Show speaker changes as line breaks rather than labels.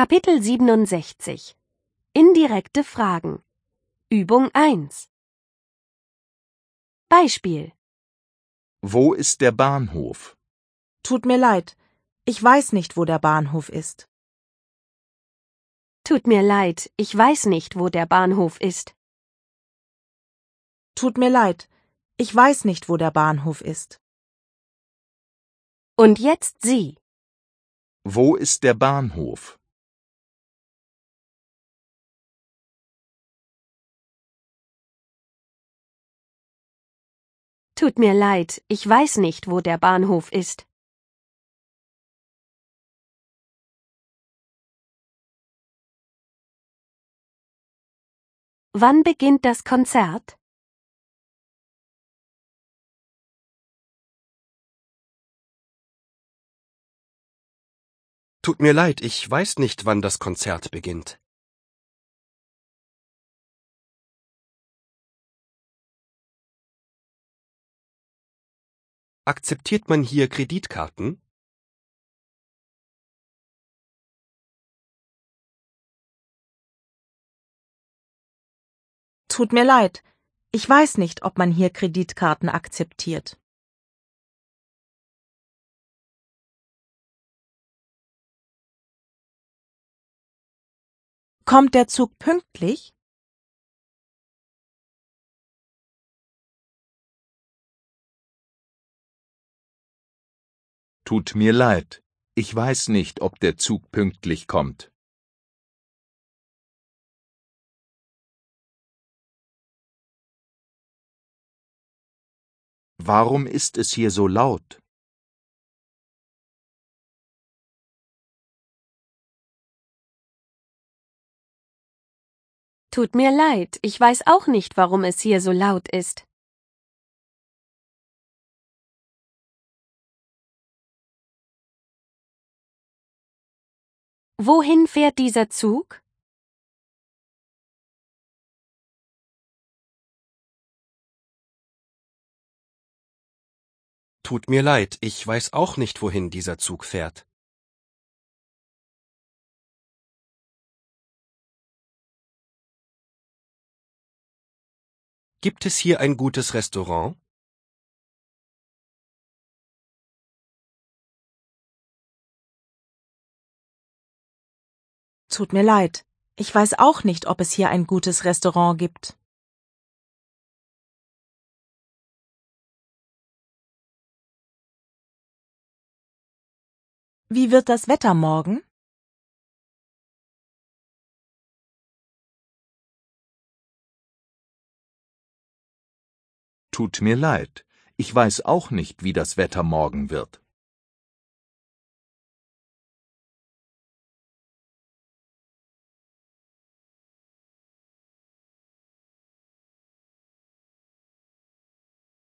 Kapitel 67 Indirekte Fragen Übung 1 Beispiel
Wo ist der Bahnhof?
Tut mir leid, ich weiß nicht, wo der Bahnhof ist.
Tut mir leid, ich weiß nicht, wo der Bahnhof ist.
Tut mir leid, ich weiß nicht, wo der Bahnhof ist.
Und jetzt Sie.
Wo ist der Bahnhof?
Tut mir leid, ich weiß nicht, wo der Bahnhof ist. Wann beginnt das Konzert?
Tut mir leid, ich weiß nicht, wann das Konzert beginnt. Akzeptiert man hier Kreditkarten?
Tut mir leid, ich weiß nicht, ob man hier Kreditkarten akzeptiert. Kommt der Zug pünktlich?
Tut mir leid. Ich weiß nicht, ob der Zug pünktlich kommt. Warum ist es hier so laut?
Tut mir leid, ich weiß auch nicht, warum es hier so laut ist. Wohin fährt dieser Zug?
Tut mir leid, ich weiß auch nicht, wohin dieser Zug fährt. Gibt es hier ein gutes Restaurant?
Tut mir leid, ich weiß auch nicht, ob es hier ein gutes Restaurant gibt. Wie wird das Wetter morgen?
Tut mir leid. Ich weiß auch nicht, wie das Wetter morgen wird.